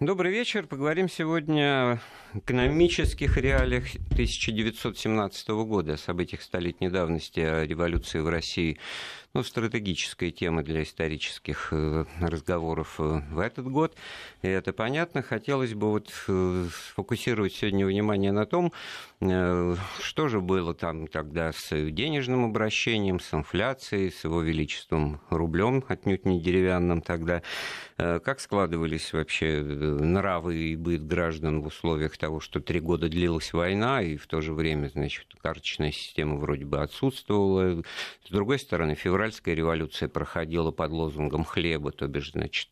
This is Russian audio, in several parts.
Добрый вечер. Поговорим сегодня о экономических реалиях 1917 года, о событиях столетней давности, о революции в России. Ну, стратегическая тема для исторических э, разговоров э, в этот год. И это понятно. Хотелось бы вот э, сфокусировать сегодня внимание на том, что же было там тогда с денежным обращением, с инфляцией, с его величеством рублем, отнюдь не деревянным тогда. Как складывались вообще нравы и быт граждан в условиях того, что три года длилась война, и в то же время, значит, карточная система вроде бы отсутствовала. С другой стороны, февральская революция проходила под лозунгом хлеба, то бишь, значит,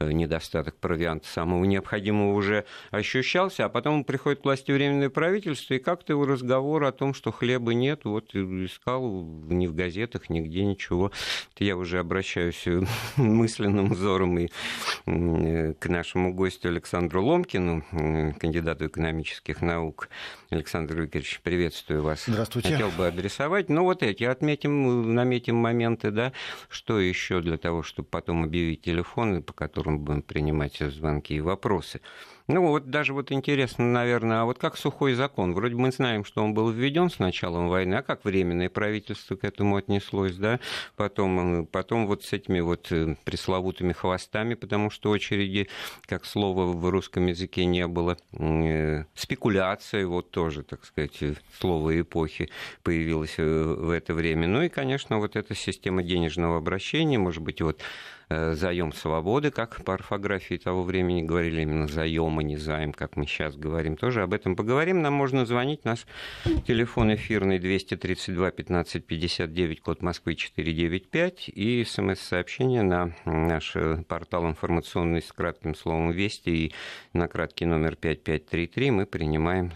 недостаток провианта самого необходимого уже ощущался, а потом приходит к власти временное правительство, и как-то его разговор о том, что хлеба нет, вот искал ни в газетах, нигде ничего. Я уже обращаюсь мысленным взором и к нашему гостю Александру Ломкину, кандидату экономических наук. Александр Викторович, приветствую вас. Здравствуйте. Хотел бы адресовать. Ну, вот эти отметим, наметим моменты, да. Что еще для того, чтобы потом объявить телефоны, по которым будем принимать звонки и вопросы. Ну, вот даже вот интересно, наверное, а вот как сухой закон? Вроде мы знаем, что он был введен с началом войны, а как временное правительство к этому отнеслось, да? Потом, э, потом вот с этими вот э, пресловутыми хвостами, потому что очереди, как слово в русском языке не было, э, спекуляция, вот тоже, так сказать, слово эпохи появилось в это время. Ну и, конечно, вот эта система денежного обращения, может быть, вот заем свободы, как по орфографии того времени говорили, именно заем, а не займ, как мы сейчас говорим. Тоже об этом поговорим. Нам можно звонить. Наш телефон эфирный 232 15 59, код Москвы 495. И смс-сообщение на наш э, портал информационный с кратким словом «Вести» и на краткий номер 5533 мы принимаем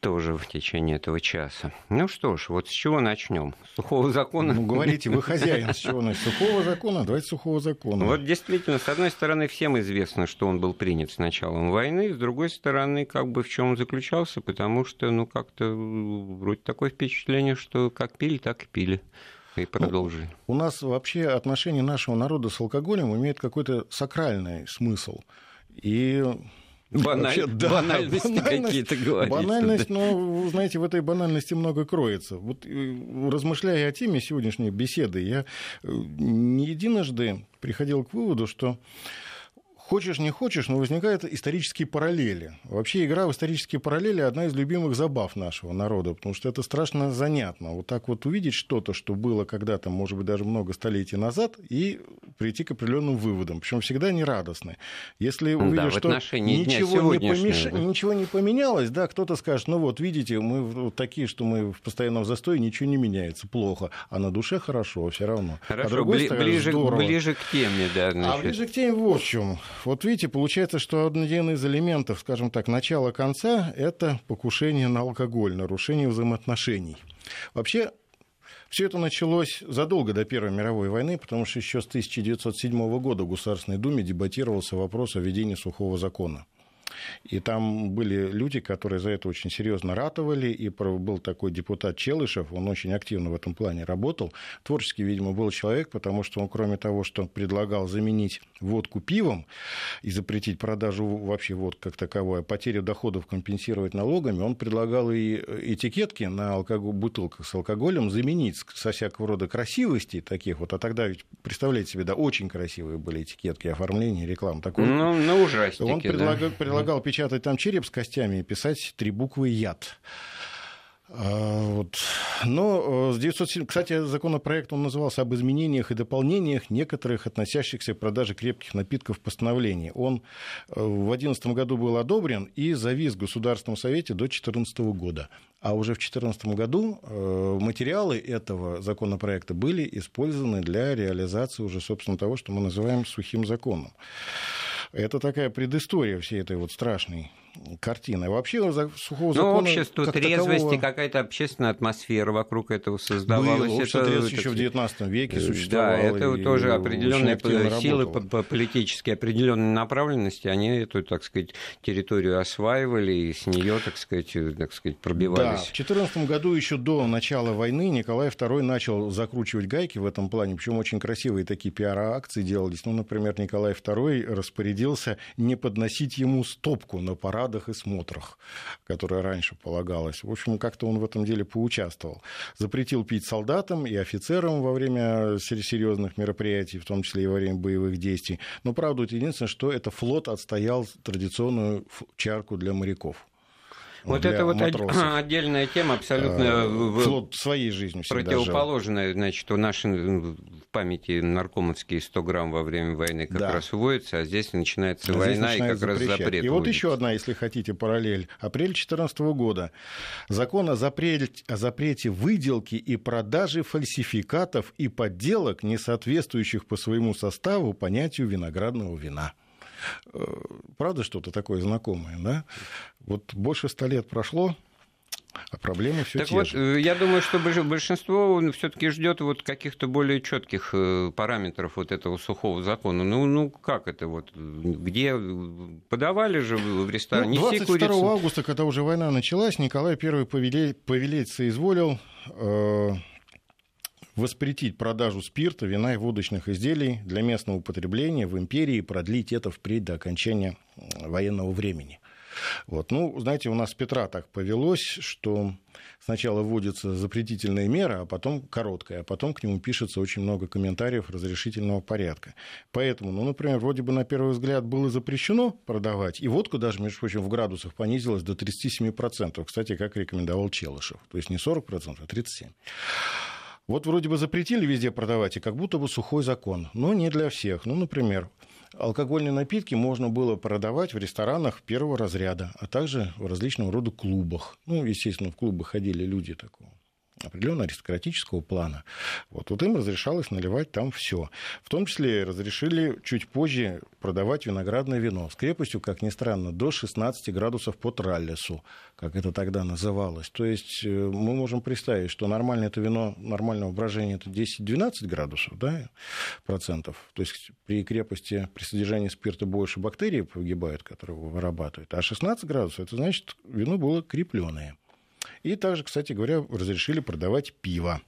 тоже в течение этого часа. Ну что ж, вот с чего начнем? С сухого закона? Ну, говорите, вы хозяин, с чего начать? Сухого закона? Давайте сухого закона. Вот действительно, с одной стороны, всем известно, что он был принят с началом войны, с другой стороны, как бы в чем он заключался, потому что, ну, как-то вроде такое впечатление, что как пили, так и пили и продолжили. Ну, у нас вообще отношение нашего народа с алкоголем имеет какой-то сакральный смысл. И Баналь... Вообще, да, банальности какие-то говорите. Банальность, да. но, вы знаете, в этой банальности много кроется. Вот э, размышляя о теме сегодняшней беседы, я э, не единожды приходил к выводу, что хочешь не хочешь, но возникают исторические параллели. Вообще игра в исторические параллели одна из любимых забав нашего народа, потому что это страшно занятно. Вот так вот увидеть что-то, что было когда-то, может быть, даже много столетий назад, и прийти к определенным выводам. Причем всегда они радостные. Если увидишь, да, что ничего не, помеш... да. ничего не поменялось, да, кто-то скажет, ну вот, видите, мы вот такие, что мы в постоянном застое, ничего не меняется, плохо, а на душе хорошо все равно. Хорошо, а другой Бли- стороны, ближе, здорово. ближе к теме, да. Значит. А ближе к теме вот в чем. Вот видите, получается, что один из элементов, скажем так, начала-конца – это покушение на алкоголь, нарушение взаимоотношений. Вообще, все это началось задолго до Первой мировой войны, потому что еще с 1907 года в Государственной Думе дебатировался вопрос о введении сухого закона. И там были люди, которые за это очень серьезно ратовали. И был такой депутат Челышев, он очень активно в этом плане работал. Творческий, видимо, был человек, потому что он, кроме того, что предлагал заменить водку пивом и запретить продажу вообще водки как таковой, а потерю доходов компенсировать налогами, он предлагал и этикетки на алкоголь, бутылках с алкоголем заменить со всякого рода красивостей таких вот. А тогда ведь, представляете себе, да, очень красивые были этикетки, оформление, реклама. Такой, ну, ну, ужастики, Он предлагал, да? Предлагал печатать там череп с костями и писать три буквы «яд». А, вот. Но, с 907... кстати, законопроект он назывался об изменениях и дополнениях некоторых относящихся к продаже крепких напитков постановлений. Он э, в 2011 году был одобрен и завис в Государственном Совете до 2014 года. А уже в 2014 году э, материалы этого законопроекта были использованы для реализации уже, собственно, того, что мы называем сухим законом. Это такая предыстория всей этой вот страшной картина. Вообще сухого ну, закона... Ну, общество как трезвости, такового... какая-то общественная атмосфера вокруг этого создавалась. Было, общество трезвости еще в XIX веке существовало. Да, это тоже определенные силы по политические определенные направленности, они эту, так сказать, территорию осваивали и с нее, так сказать, так сказать, пробивались. Да, в 14 году еще до начала войны Николай II начал закручивать гайки в этом плане, причем очень красивые такие пиар-акции делались. Ну, например, Николай II распорядился не подносить ему стопку на парадах и смотрах, которая раньше полагалась. В общем, как-то он в этом деле поучаствовал. Запретил пить солдатам и офицерам во время серьезных мероприятий, в том числе и во время боевых действий. Но правда, единственное, что это флот отстоял традиционную чарку для моряков. Вот это вот матросов. отдельная тема, абсолютно а, флот своей жизнью противоположная. Значит, у нашей в памяти наркомовские 100 грамм во время войны как да. раз уводятся, а здесь начинается а война здесь и как запрещать. раз запрет. И вот еще одна, если хотите, параллель. Апрель 2014 года. Закон о запрете, о запрете выделки и продажи фальсификатов и подделок, не соответствующих по своему составу понятию виноградного вина. Э, правда что-то такое знакомое, да? Вот больше ста лет прошло, а проблемы все так те вот, же. Э, я думаю, что большинство все-таки ждет вот каких-то более четких э, параметров вот этого сухого закона. Ну, ну как это вот? Где подавали же в ресторане? Ну, 22 августа, когда уже война началась, Николай I повелеть, повелеть соизволил э, воспретить продажу спирта, вина и водочных изделий для местного употребления в империи и продлить это впредь до окончания военного времени. Вот. Ну, знаете, у нас Петра так повелось, что сначала вводится запретительная мера, а потом короткая, а потом к нему пишется очень много комментариев разрешительного порядка. Поэтому, ну, например, вроде бы на первый взгляд было запрещено продавать, и водку даже, между прочим, в градусах понизилась до 37%, кстати, как рекомендовал Челышев. То есть не 40%, а 37%. Вот вроде бы запретили везде продавать, и как будто бы сухой закон. Но не для всех. Ну, например, алкогольные напитки можно было продавать в ресторанах первого разряда, а также в различного рода клубах. Ну, естественно, в клубы ходили люди такого определенного аристократического плана. Вот, вот им разрешалось наливать там все. В том числе разрешили чуть позже продавать виноградное вино с крепостью, как ни странно, до 16 градусов по траллису, как это тогда называлось. То есть э, мы можем представить, что нормальное это вино, нормального брожения это 10-12 градусов да, процентов. То есть при крепости, при содержании спирта больше бактерий погибают, которые вырабатывают. А 16 градусов, это значит, вино было крепленное. И также, кстати говоря, разрешили продавать пиво.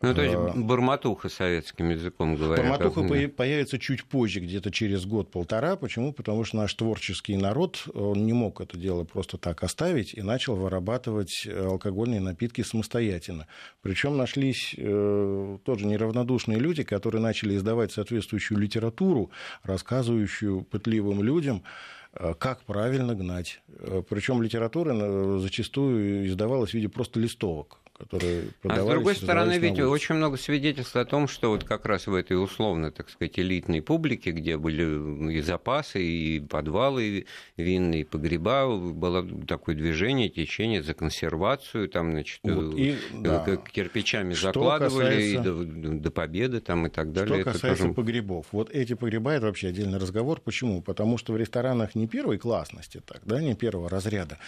Ну, то есть а, барматуха советским языком говоря. Барматуха как... появится чуть позже, где-то через год-полтора. Почему? Потому что наш творческий народ он не мог это дело просто так оставить и начал вырабатывать алкогольные напитки самостоятельно. Причем нашлись э, тоже неравнодушные люди, которые начали издавать соответствующую литературу, рассказывающую пытливым людям, Э, как правильно гнать. Э, Причем литература э, зачастую издавалась в виде просто листовок которые продавались. А с другой стороны, ведь очень много свидетельств о том, что вот как раз в этой условно, так сказать, элитной публике, где были и запасы, и подвалы винные, и погреба, было такое движение, течение за консервацию, там, значит, вот, и, да. кирпичами что закладывали касается... и до, до победы там и так далее. Что касается тоже... погребов, вот эти погреба, это вообще отдельный разговор. Почему? Потому что в ресторанах не первой классности, так, да, не первого разряда.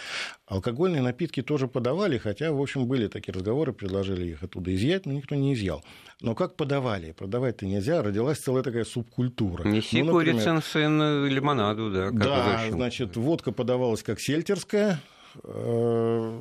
Алкогольные напитки тоже подавали, хотя, в общем, были такие разговоры, предложили их оттуда изъять, но никто не изъял. Но как подавали? Продавать-то нельзя, родилась целая такая субкультура. Неси ну, курицын сын лимонаду, да. да, значит, водка подавалась как сельтерская, э,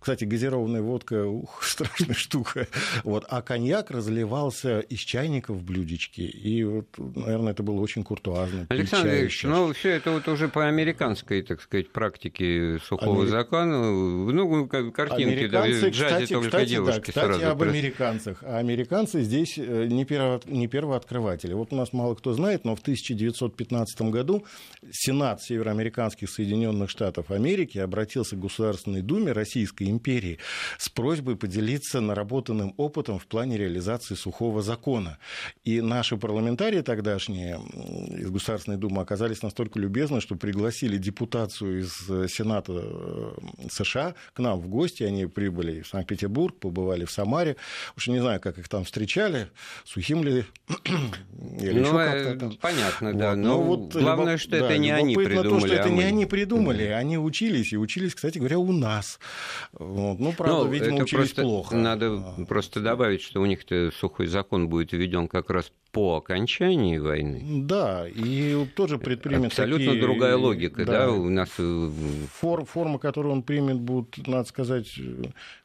кстати, газированная водка, ух, страшная штука. Вот. А коньяк разливался из чайника в блюдечке. И, вот, наверное, это было очень куртуазно. Александр Ильич, ну, все это вот уже по американской, так сказать, практике сухого Амери... закона. Ну, картинки, да, в джазе кстати, только кстати, девушки да, кстати, сразу. об просто... американцах. А американцы здесь э, не, перво... не первооткрыватели. Вот у нас мало кто знает, но в 1915 году Сенат североамериканских Соединенных Штатов Америки обратился к Государственной Думе Российской империи с просьбой поделиться наработанным опытом в плане реализации сухого закона. И наши парламентарии тогдашние из Государственной Думы оказались настолько любезны, что пригласили депутацию из Сената э, США к нам в гости. Они прибыли в Санкт-Петербург, побывали в Самаре. Уж не знаю, как их там встречали, сухим ли или ну, еще как-то. Понятно, вот. да. Но, Но вот, главное, что да, это не они придумали. то, что а это мы... не они придумали. Они учились, и учились, кстати говоря, у нас. Вот. Ну, правда, ну, видимо, учились плохо. Надо а. просто добавить, что у них-то сухой закон будет введен как раз по окончании войны. Да, и тоже предпримет Абсолютно такие, другая логика, да, да у нас... Э, Фор, форма, которую он примет, будут, надо сказать,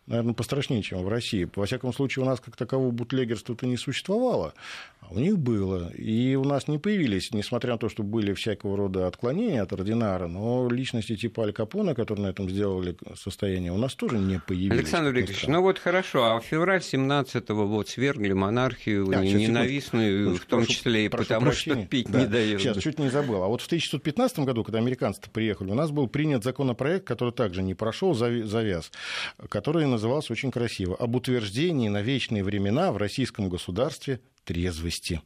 наверное, пострашнее, чем в России. Во всяком случае, у нас как такового бутлегерства-то не существовало, а у них было. И у нас не появились, несмотря на то, что были всякого рода отклонения от ординара, но личности типа Аль Капона, которые на этом сделали состояние, у нас тоже не появились. Александр Викторович, ну вот хорошо, а в февраль 17-го вот свергли монархию а, ненавистную, ну, в том прошу, числе и потому, прощения. что пить да. не дают. Сейчас, чуть не забыл. А вот в 1915 году, когда американцы приехали, у нас был принят законопроект, который также не прошел завяз, который назывался очень красиво «Об утверждении на вечные времена в российском государстве трезвости».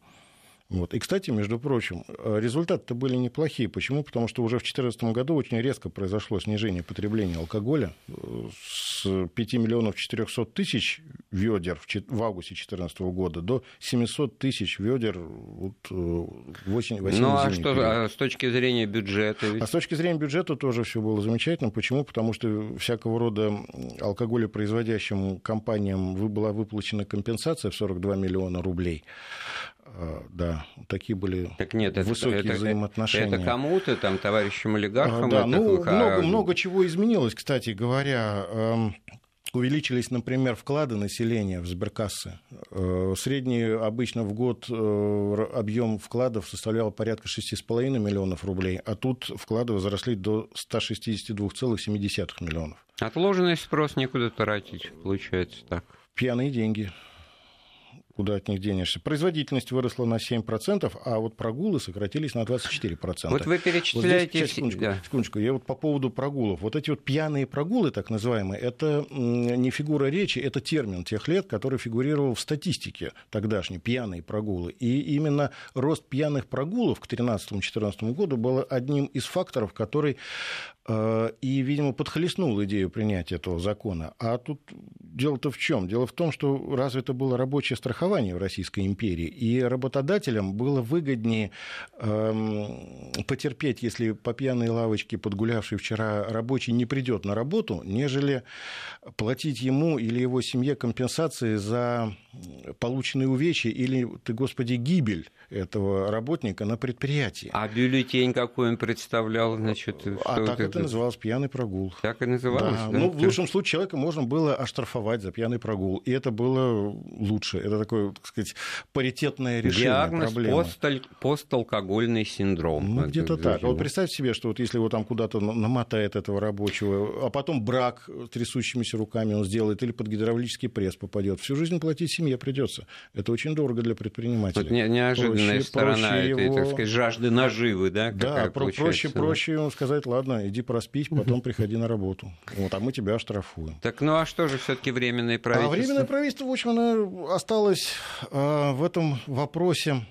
Вот. И, кстати, между прочим, э, результаты-то были неплохие. Почему? Потому что уже в 2014 году очень резко произошло снижение потребления алкоголя э, с 5 миллионов 400 тысяч ведер в августе 2014 года до 700 тысяч ведер вот, э, в осень, в Ну, а что а с точки зрения бюджета? Ведь... А с точки зрения бюджета тоже все было замечательно. Почему? Потому что всякого рода алкоголепроизводящим компаниям была выплачена компенсация в 42 миллиона рублей. А, да, такие были так нет, высокие это, взаимоотношения. Это кому-то, там, товарищам олигархам? А, да, ну, много, много чего изменилось, кстати говоря. Эм, увеличились, например, вклады населения в сберкассы. Э, средний обычно в год э, объем вкладов составлял порядка 6,5 миллионов рублей, а тут вклады возросли до 162,7 миллионов. Отложенный спрос некуда тратить, получается так. Пьяные деньги куда от них денешься. Производительность выросла на 7%, а вот прогулы сократились на 24%. Вот вы перечисляете... Вот здесь, секундочку, да. секундочку, я вот по поводу прогулов. Вот эти вот пьяные прогулы, так называемые, это не фигура речи, это термин тех лет, который фигурировал в статистике тогдашней, пьяные прогулы. И именно рост пьяных прогулов к 2013-2014 году был одним из факторов, который Э, и, видимо, подхлестнул идею принятия этого закона. А тут дело-то в чем? Дело в том, что развито было рабочее страхование в Российской империи, и работодателям было выгоднее эм, потерпеть, если по пьяной лавочке подгулявший вчера рабочий не придет на работу, нежели платить ему или его семье компенсации за полученные увечья или, ты, господи, гибель этого работника на предприятии. А бюллетень какой он представлял? Значит, а так это, это называлось пьяный прогул. Так и называлось? Да. Да? Ну, в лучшем случае человека можно было оштрафовать за пьяный прогул. И это было лучше. Это такое, так сказать, паритетное решение Диагноз проблемы. Посталь... посталкогольный синдром. Ну, где-то так. А вот представьте себе, что вот если его там куда-то намотает этого рабочего, а потом брак трясущимися руками он сделает, или под гидравлический пресс попадет, всю жизнь платить семье придется. Это очень дорого для предпринимателя. Тут неожиданная проще, сторона проще этой, его... так сказать, жажды наживы, да? Да, проще, проще ему сказать, ладно, иди проспись, потом приходи на работу. Вот, а мы тебя оштрафуем. Так, ну а что же все-таки временное правительство? А временное правительство, в общем, осталось э, в этом вопросе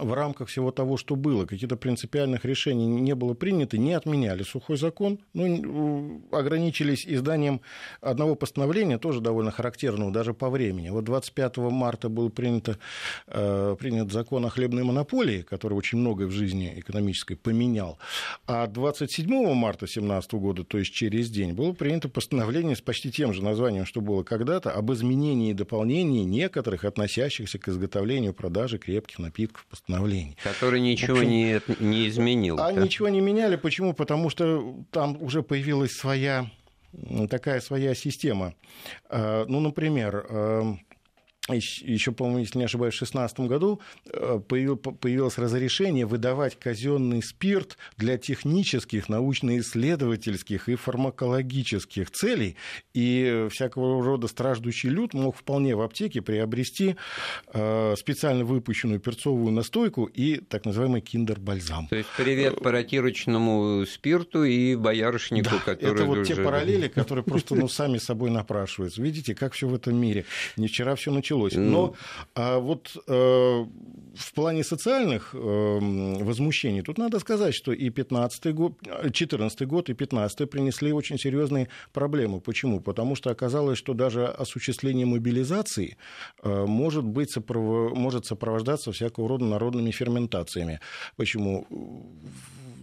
в рамках всего того, что было, каких-то принципиальных решений не было принято, не отменяли сухой закон, ну, ограничились изданием одного постановления, тоже довольно характерного даже по времени. Вот 25 марта был принято, э, принят закон о хлебной монополии, который очень многое в жизни экономической поменял. А 27 марта 2017 года, то есть через день, было принято постановление с почти тем же названием, что было когда-то, об изменении и дополнении некоторых относящихся к изготовлению и продаже крепких напитков постановлений. Который ничего общем, не, не изменил. А да? ничего не меняли. Почему? Потому что там уже появилась своя такая своя система. А, ну, например, еще, по-моему, если не ошибаюсь, в 2016 году э, появилось разрешение выдавать казенный спирт для технических, научно-исследовательских и фармакологических целей. И всякого рода страждущий люд мог вполне в аптеке приобрести э, специально выпущенную перцовую настойку и так называемый киндер-бальзам. То есть привет паратирочному спирту и боярышнику, да, который... Это вот уже... те параллели, которые просто ну, сами собой напрашиваются. Видите, как все в этом мире. Не вчера все началось началось. Но а вот э, в плане социальных э, возмущений тут надо сказать, что и 15 год, 14 год, и 15 принесли очень серьезные проблемы. Почему? Потому что оказалось, что даже осуществление мобилизации э, может, быть сопров... может сопровождаться всякого рода народными ферментациями. Почему?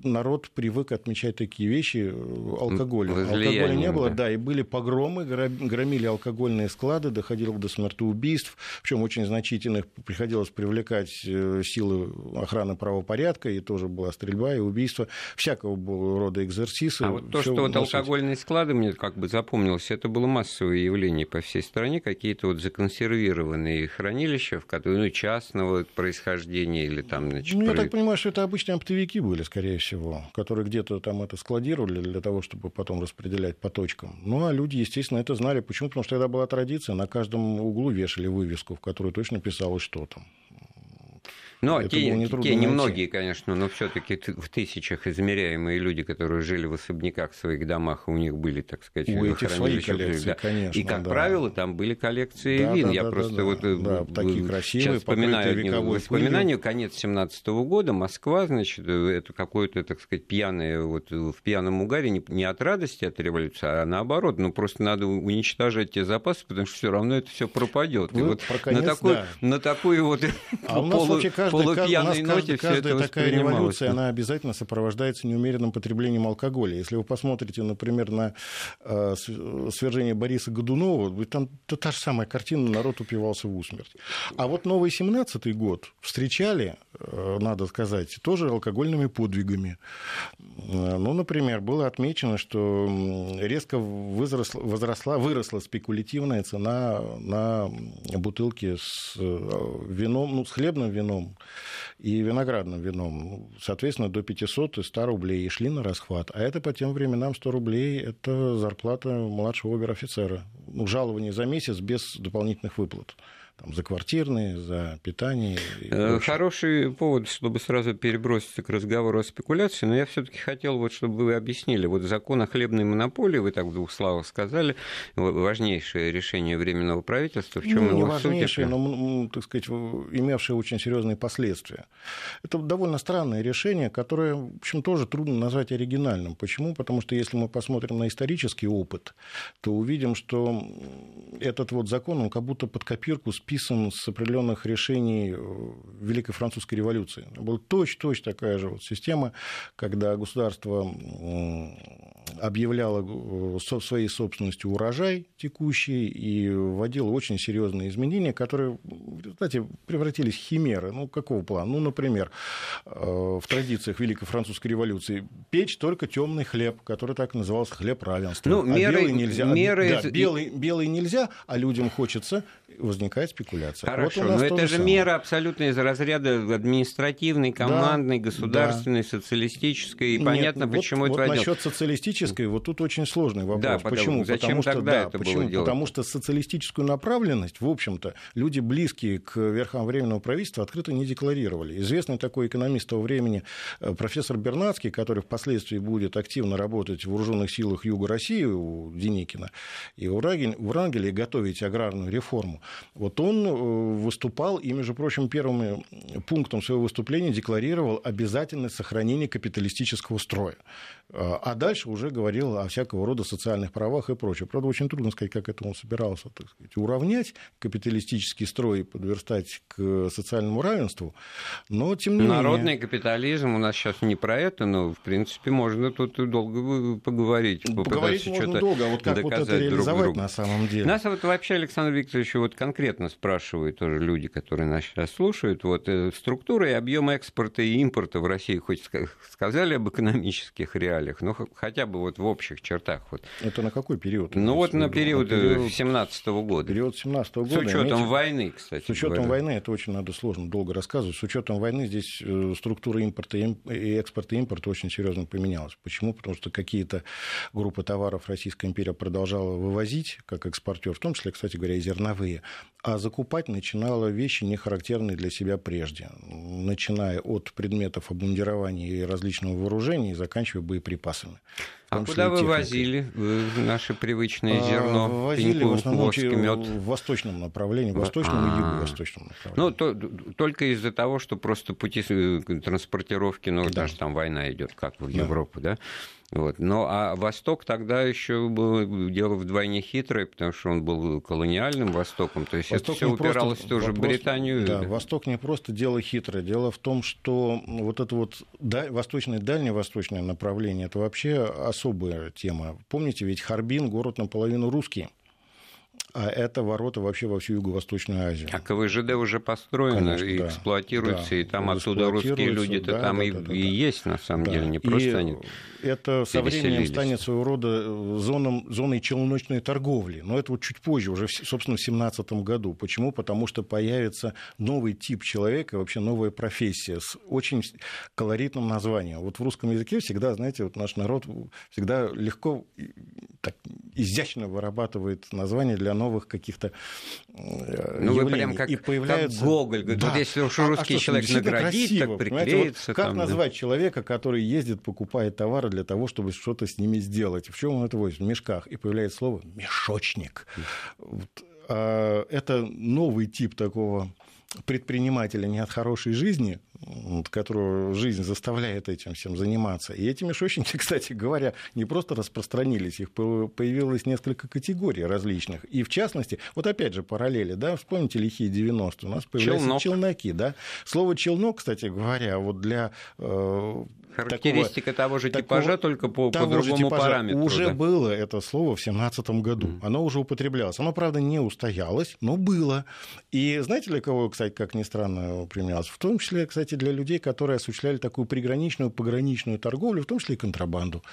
Народ привык отмечать такие вещи алкоголем. Алкоголя не было, да. да, и были погромы, громили алкогольные склады, доходило до смертоубийств, причем очень значительных приходилось привлекать э, силы охраны правопорядка, и тоже была стрельба и убийство, всякого рода экзерсисы. А вот то, что вот алкогольные склады, мне как бы запомнилось, это было массовое явление по всей стране, какие-то вот законсервированные хранилища, в которые, ну, частного происхождения или там, значит... Ну, я так понимаю, что это обычные оптовики были, скорее всего всего, которые где-то там это складировали для того, чтобы потом распределять по точкам. Ну, а люди, естественно, это знали. Почему? Потому что тогда была традиция, на каждом углу вешали вывеску, в которой точно писалось, что там. Но это те, не те немногие, конечно, но все-таки в тысячах измеряемые люди, которые жили в особняках в своих домах, у них были, так сказать, у этих свои коллекции, да. конечно. И, как да. правило, там были коллекции да, вин. Да, Я да, просто да, вот да, э, такие красивые, вспоминаю воспоминания, конец 17 года, Москва, значит, это какое-то, так сказать, пьяное, вот в пьяном угаре, не, не от радости от революции, а наоборот, ну просто надо уничтожать те запасы, потому что все равно это все пропадет. Вот, вот про конец, на, такой, да. на такой вот а полу, каждый, полупьяной ноте каждая, каждая такая революция, она обязательно сопровождается неумеренным потреблением алкоголя. Если вы посмотрите, например, на э, свержение Бориса Годунова, там то та же самая картина, народ упивался в усмерть. А вот новый 17-й год встречали, э, надо сказать, тоже алкогольными подвигами. Э, ну, например, было отмечено, что резко возросла, возросла, выросла спекулятивная цена на бутылки с э, вином, ну, с хлебным вином и виноградным вином. Ну, соответственно, до 500 и 100 рублей и шли на расхват. А это по тем временам 100 рублей – это зарплата младшего обер-офицера. Ну, жалование за месяц без дополнительных выплат там, за квартирные, за питание. Э, хороший повод, чтобы сразу переброситься к разговору о спекуляции, но я все-таки хотел, вот, чтобы вы объяснили. Вот закон о хлебной монополии, вы так в двух словах сказали, важнейшее решение Временного правительства. В чем ну, не важнейшее, но, так сказать, имевшее очень серьезные последствия. Это довольно странное решение, которое, в общем, тоже трудно назвать оригинальным. Почему? Потому что если мы посмотрим на исторический опыт, то увидим, что этот вот закон, он как будто под копирку списан с определенных решений э, Великой Французской революции. Была точь-точь такая же вот система, когда государство объявляло э, своей собственностью урожай текущий и вводило очень серьезные изменения, которые результате превратились в химеры. Ну, какого плана? Ну, например, э, в традициях Великой Французской революции печь только темный хлеб, который так назывался хлеб равенства. Ну, а белый нельзя. Меры... Да, белый, белый нельзя, а людям хочется, возникает спекуляция. Хорошо, вот но это же самое. мера абсолютно из разряда административной, командной, да, государственной, да. социалистической. И Нет, понятно, вот, почему вот это насчет социалистической, вот тут очень сложный вопрос. Да, почему? Зачем потому что, тогда да, это почему? было делать? Потому что социалистическую направленность, в общем-то, люди, близкие к верхам Временного правительства, открыто не декларировали. Известный такой экономист того времени э, профессор Бернацкий, который впоследствии будет активно работать в вооруженных силах Юга России у Деникина и у Врангеля готовить аграрную реформу. Вот он э, выступал и, между прочим, первым пунктом своего выступления декларировал обязательность сохранения капиталистического строя. А дальше уже говорил о всякого рода социальных правах и прочее. Правда, очень трудно сказать, как это он собирался так сказать, уравнять капиталистический строй и подверстать к социальному равенству, но тем не Народный менее... капитализм у нас сейчас не про это, но, в принципе, можно тут долго поговорить. Поговорить можно долго, а вот как вот это реализовать друг на самом деле? Нас вот вообще, Александр Викторович, вот вот конкретно спрашивают тоже люди, которые нас сейчас слушают, вот э, структура и объем экспорта и импорта в России хоть сказали об экономических реалиях, ну хотя бы вот в общих чертах. Вот. Это на какой период? Ну вот на период, на период 17 -го года. Период 17 -го года. С учетом имеете... войны, кстати. С учетом говоря. войны, это очень надо сложно, долго рассказывать. С учетом войны здесь структура импорта и экспорта и импорта очень серьезно поменялась. Почему? Потому что какие-то группы товаров Российская империя продолжала вывозить как экспортер, в том числе, кстати говоря, и зерновые, а закупать начинала вещи, не характерные для себя прежде, начиная от предметов обмундирования и различного вооружения и заканчивая боеприпасами. А куда вы возили наше привычное а, зерно? Возили пеньку, в основном мед? в восточном направлении, в восточном А-а-а. и а. юго-восточном направлении. Ну, то, только из-за того, что просто пути э, транспортировки, ну, да. даже там война идет, как в Европу, да? Да? Вот. Ну, а Восток тогда еще было дело вдвойне хитрое, потому что он был колониальным Востоком. То есть Восток это все упиралось просто, тоже в Британию. Да, Восток не просто дело хитрое. Дело в том, что вот это вот восточное, дальневосточное направление, это вообще особая тема. Помните, ведь Харбин город наполовину русский а это ворота вообще во всю Юго-Восточную Азию. А КВЖД уже построено Конечно, и да. эксплуатируется, да. и там оттуда русские люди-то да, там да, и, да, да, и есть, на самом да. деле, не просто и они Это со временем станет своего рода э, зоном, зоной челночной торговли, но это вот чуть позже, уже, собственно, в 2017 году. Почему? Потому что появится новый тип человека, вообще новая профессия с очень колоритным названием. Вот в русском языке всегда, знаете, вот наш народ всегда легко, так, изящно вырабатывает названия для новых каких-то э, ну, вы прям как, и появляются... как Гоголь. Да. вот если уж а, русский а, человек наградит, красиво, так приклеится. Вот как там, назвать да? человека, который ездит, покупает товары для того, чтобы что-то с ними сделать? В чем он это возит? В мешках. И появляется слово «мешочник». Вот. А, это новый тип такого предпринимателя не от хорошей жизни, которого жизнь заставляет этим всем заниматься. И эти мешочники, кстати говоря, не просто распространились, их появилось несколько категорий различных. И в частности, вот опять же параллели, да, вспомните лихие 90-е, у нас появляются Челнок. челноки, да. Слово челнок, кстати говоря, вот для э, Характеристика такого, того же типажа, такого, только по, по другому типажа. параметру. Уже да? было это слово в 2017 году. Mm. Оно уже употреблялось. Оно, правда, не устоялось, но было. И знаете, для кого, кстати, как ни странно, применялось? В том числе, кстати, для людей, которые осуществляли такую приграничную, пограничную торговлю, в том числе и контрабанду.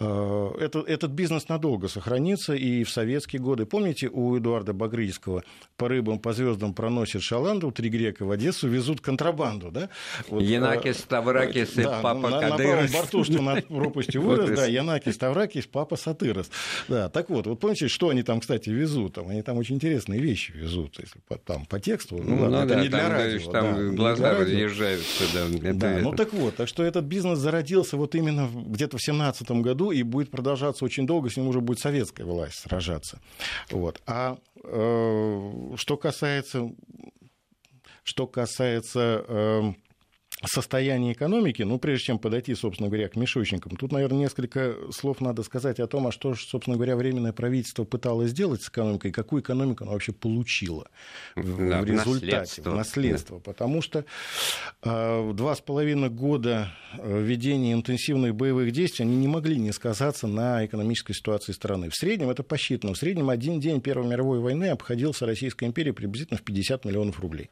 Э, это, этот бизнес надолго сохранится и в советские годы. Помните, у Эдуарда Багрийского по рыбам, по звездам проносит шаланду, три грека в Одессу везут контрабанду, да? Вот, Янакис, Ставракис и да, папа на, на правом борту, что над пропастью вырос, да, Янакис, Ставракис, папа Сатырос. Да, так вот, вот помните, что они там, кстати, везут? Там, они там очень интересные вещи везут, если по, там по тексту. Ну, ну ладно, ну, это да, не для радио. Там да, глаза разъезжаются. Да, да ну так вот, так что этот бизнес зародился вот именно где-то в 17 году и будет продолжаться очень долго, с ним уже будет советская власть сражаться. Вот. А э, что касается что касается э, состояние экономики, ну, прежде чем подойти, собственно говоря, к мешочникам, тут, наверное, несколько слов надо сказать о том, а что, собственно говоря, Временное правительство пыталось сделать с экономикой, какую экономику оно вообще получило в, да, в результате, наследство. в наследство. Да. Потому что э, два с половиной года э, ведения интенсивных боевых действий, они не могли не сказаться на экономической ситуации страны. В среднем, это посчитано, в среднем один день Первой мировой войны обходился Российской империи приблизительно в 50 миллионов рублей.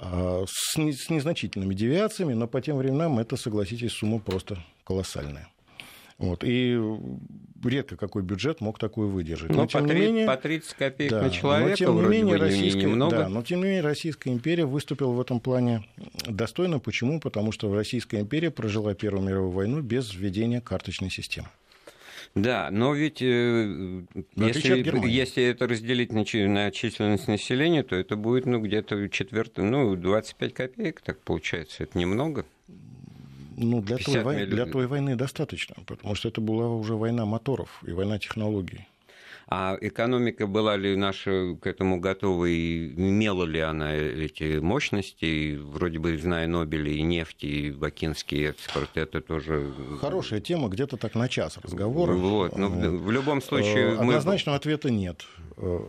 А, с незначительными девиациями, но по тем временам это, согласитесь, сумма просто колоссальная. Вот. И редко какой бюджет мог такое выдержать. Но, но тем по, 3, не менее, по 30 копеек да, на человека но, тем не менее, бы российская, немного. Да, но тем не менее Российская империя выступила в этом плане достойно. Почему? Потому что Российская империя прожила Первую мировую войну без введения карточной системы. Да, но ведь э, если, если это разделить на, на численность населения, то это будет ну, где-то четвертый, ну, 25 копеек, так получается. Это немного. Ну, для той, войны, для той войны достаточно, потому что это была уже война моторов и война технологий. А экономика была ли наша к этому готова и имела ли она эти мощности? Вроде бы, зная Нобеля и нефти, и бакинский экспорт, это тоже... Хорошая тема, где-то так на час разговора. Вот, но ну, в любом случае... Э, однозначного мы... ответа нет. Э,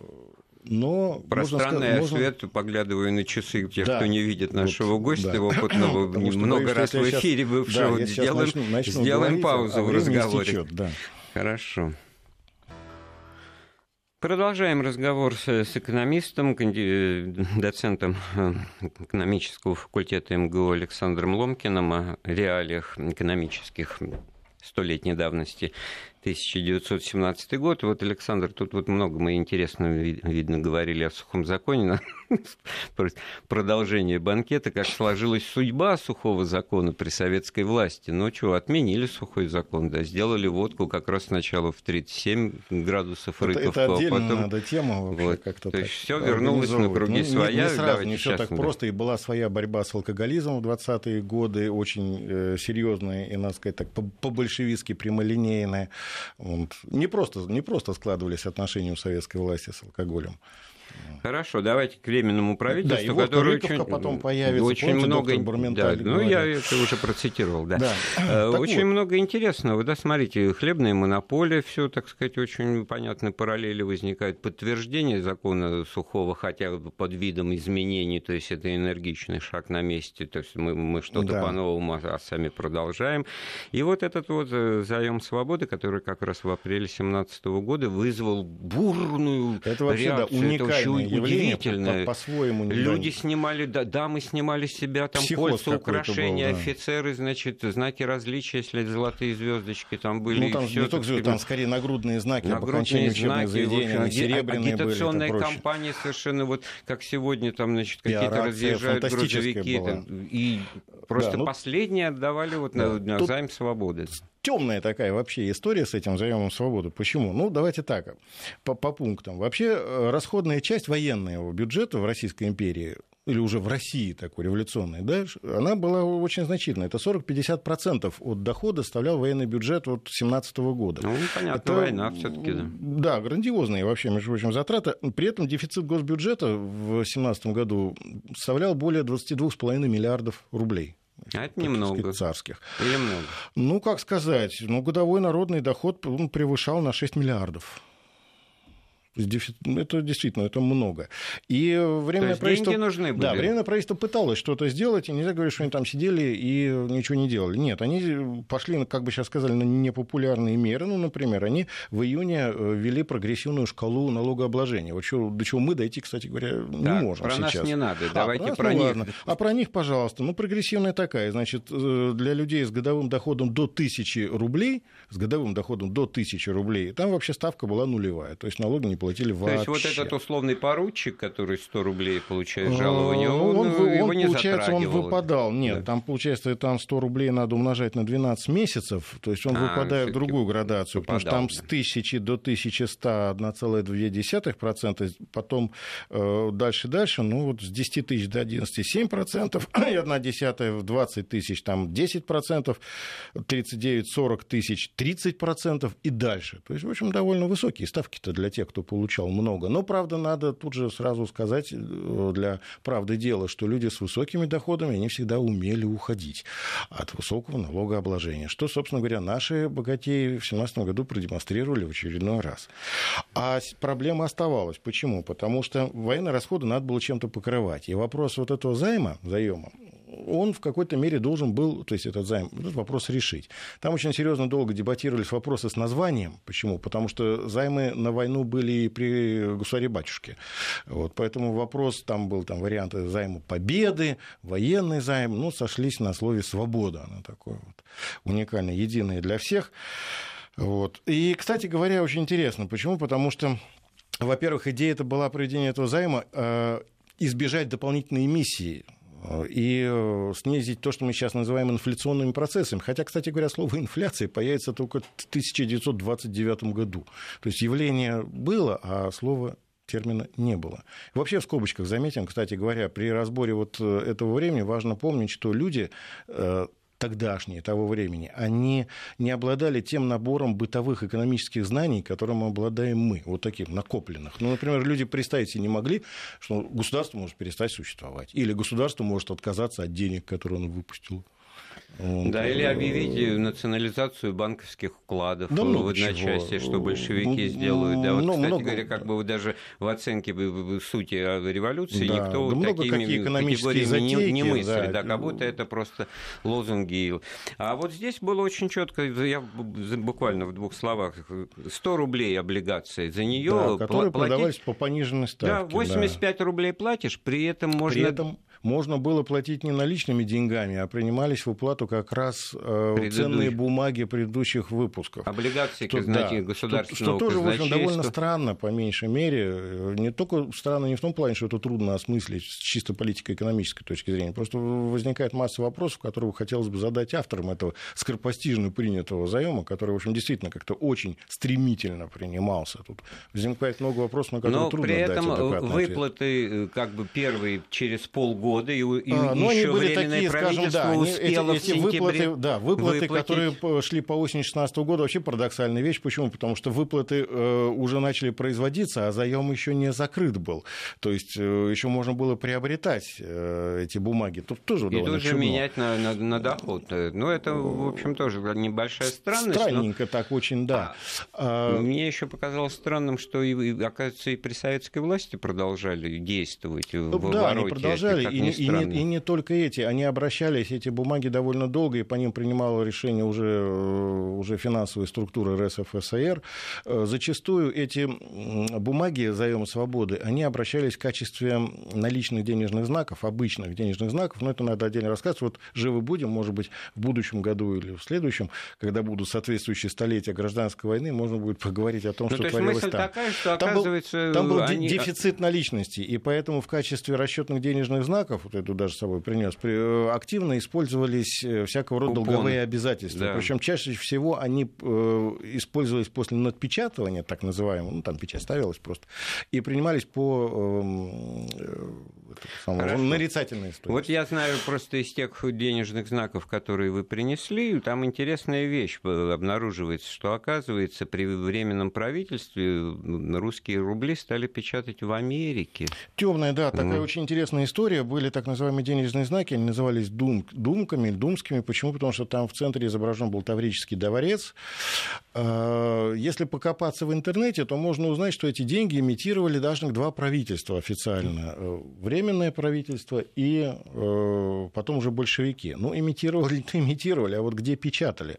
но Пространный можно ответ, можно... поглядывая на часы тех, да. кто не видит нашего вот, гостя, да. опытного, много боюсь, раз в эфире сейчас... бывшего, да, сделаем, начну, начну сделаем говорить, паузу а в разговоре. Истечет, да. Хорошо. Продолжаем разговор с, экономистом, доцентом э, экономического факультета МГУ Александром Ломкиным о реалиях экономических столетней давности 1917 год. Вот, Александр, тут вот много мы интересного, видно, говорили о сухом законе. Продолжение банкета, как сложилась судьба сухого закона при советской власти. Ну что, отменили сухой закон, да, сделали водку как раз сначала в 37 градусов рыковку. Это, это а потом... надо тему вот. как-то То есть все вернулось на круги ну, своя. Не, не сразу, не все так да. просто. И была своя борьба с алкоголизмом в 20-е годы, очень э, серьезная и, надо сказать, так, по-большевистски прямолинейная. Вот. Не, просто, не просто складывались отношения у советской власти с алкоголем. Хорошо, давайте к временному правительству, да, которое очень, потом появится, очень много, да, ну я это уже процитировал, да. да. Э, очень вот. много интересного, да, смотрите, хлебная монополия, все, так сказать, очень понятно, параллели возникают, подтверждение закона сухого, хотя бы под видом изменений, то есть это энергичный шаг на месте, то есть мы, мы что-то да. по-новому, а, а сами продолжаем. И вот этот вот э, заем свободы, который как раз в апреле 2017 года вызвал бурную это вообще, реакцию. Да, уникальный очень удивительно. По- своему Люди снимали, да, дамы снимали себя там Психоз кольца, украшения, был, да. офицеры, значит, знаки различия, если золотые звездочки там были. Ну, там все, не только звезды, там скорее нагрудные знаки нагрудные знаки, заведения, общем, серебряные агитационная были, кампания совершенно вот, как сегодня там, значит, какие-то разъезжают грузовики. Там, и просто да, ну, последние отдавали вот на, на займ свободы темная такая вообще история с этим заемом свободы. Почему? Ну, давайте так, по, по пунктам. Вообще, э, расходная часть военного бюджета в Российской империи или уже в России такой революционной, да, она была очень значительной. Это 40-50% от дохода составлял военный бюджет вот 17 года. Ну, понятно, Это, война все таки да. Да, грандиозные вообще, между прочим, затраты. При этом дефицит госбюджета в 2017 году составлял более 22,5 миллиардов рублей. А это немного. Царских. Или много? Ну, как сказать, ну, годовой народный доход превышал на 6 миллиардов. Это действительно это много. И временное правительство... деньги нужны были. Да, временное правительство пыталось что-то сделать, и нельзя говорить, что они там сидели и ничего не делали. Нет, они пошли, как бы сейчас сказали, на непопулярные меры. Ну, например, они в июне э, ввели прогрессивную шкалу налогообложения. Вот что, до чего мы дойти, кстати говоря, не так, можем про сейчас. нас не надо, а, давайте про, про ну, них. Ладно. А про них, пожалуйста. Ну, прогрессивная такая. Значит, э, для людей с годовым доходом до 1000 рублей, с годовым доходом до 1000 рублей, там вообще ставка была нулевая. То есть налоги не платили вообще. То есть вот этот условный поручик, который 100 рублей получает жалование, он, он, он, его он не получается, он выпадал. Нет, да. там получается, там 100 рублей надо умножать на 12 месяцев, то есть он а, выпадает в другую градацию, выпадал, потому что там с 1000 до 1100 1,2%, потом э, дальше дальше, ну вот с 10 тысяч до 11 7%, и 1 десятая в 20 тысяч там 10%, 39-40 тысяч 30% и дальше. То есть, в общем, довольно высокие ставки-то для тех, кто получал много. Но, правда, надо тут же сразу сказать э, для правды дела, что люди с высокими доходами, они всегда умели уходить от высокого налогообложения, что, собственно говоря, наши богатеи в 2017 году продемонстрировали в очередной раз. А проблема оставалась. Почему? Потому что военные расходы надо было чем-то покрывать. И вопрос вот этого займа, заема, он в какой-то мере должен был, то есть этот займ, этот вопрос решить. Там очень серьезно долго дебатировались вопросы с названием. Почему? Потому что займы на войну были и при государе-батюшке. Вот, поэтому вопрос, там был там, варианты займа победы, военный займ, ну, сошлись на слове «свобода». Она такое вот уникальное, единое для всех. Вот. И, кстати говоря, очень интересно. Почему? Потому что во-первых, идея это была проведения этого займа э, избежать дополнительной эмиссии и э, снизить то, что мы сейчас называем инфляционными процессами. Хотя, кстати говоря, слово инфляция появится только в 1929 году. То есть явление было, а слово термина не было. Вообще в скобочках заметим, кстати говоря, при разборе вот э, этого времени важно помнить, что люди э, тогдашние, того времени, они не обладали тем набором бытовых экономических знаний, которым обладаем мы, вот таких накопленных. Ну, например, люди представить себе не могли, что государство может перестать существовать, или государство может отказаться от денег, которые оно выпустило. Да, или объявить национализацию банковских вкладов да в одночасье, что большевики сделают. Да, вот, ну, кстати много... говоря, как бы даже в оценке сути революции да, никто да такими категориями не, не мыслит, да. да, как будто это просто лозунги. А вот здесь было очень четко, я буквально в двух словах, 100 рублей облигации за нее да, которые платить... продавались по пониженной ставке. Да, 85 да. рублей платишь, при этом можно... При этом можно было платить не наличными деньгами, а принимались в уплату как раз э, Предыдущ... ценные бумаги предыдущих выпусков. Облигации что, да, государственного Что, тоже, в общем, довольно странно, по меньшей мере. Не только странно не в том плане, что это трудно осмыслить с чисто политико-экономической точки зрения. Просто возникает масса вопросов, которые хотелось бы задать авторам этого скоропостижно принятого заема, который, в общем, действительно как-то очень стремительно принимался. Тут возникает много вопросов, на которые Но трудно при этом дать выплаты ответ. Э, как бы первые через полгода года, и, и а, ну, еще были такие, скажем, да, успело эти, эти выплаты, да, выплаты, выплатить. которые шли по осени 2016 года, вообще парадоксальная вещь. Почему? Потому что выплаты э, уже начали производиться, а заем еще не закрыт был. То есть э, еще можно было приобретать э, эти бумаги. Тут тоже и тут же менять на, на, на доход. Ну, это, в общем, тоже небольшая странность. Странненько но... так очень, да. А, а... Мне еще показалось странным, что, и, оказывается, и при советской власти продолжали действовать в Да, они продолжали и, не, и, не, и не только эти. Они обращались, эти бумаги довольно долго, и по ним принимало решение уже, э, уже финансовые структуры РСФСР. Э, зачастую эти бумаги заема свободы, они обращались в качестве наличных денежных знаков, обычных денежных знаков, но это надо отдельно рассказывать. Вот живы будем, может быть, в будущем году или в следующем, когда будут соответствующие столетия гражданской войны, можно будет поговорить о том, ну, что то творилось там. Такая, что, там был, там был они... дефицит наличности, и поэтому в качестве расчетных денежных знаков знаков, вот эту даже с собой принес, э, активно использовались э, всякого рода Купоны. долговые обязательства. Да. Причем чаще всего они э, использовались после надпечатывания, так называемого, ну там печать ставилась просто, и принимались по самого, нарицательной стоимости. Вот я знаю просто из тех денежных знаков, которые вы принесли, там интересная вещь обнаруживается, что оказывается при временном правительстве русские рубли стали печатать в Америке. Темная, да, такая mm. очень интересная история были так называемые денежные знаки, они назывались дум, думками, думскими. Почему? Потому что там в центре изображен был Таврический дворец. А, если покопаться в интернете, то можно узнать, что эти деньги имитировали даже два правительства официально. Э, Временное правительство и э, потом уже большевики. Ну, имитировали имитировали, а вот где печатали?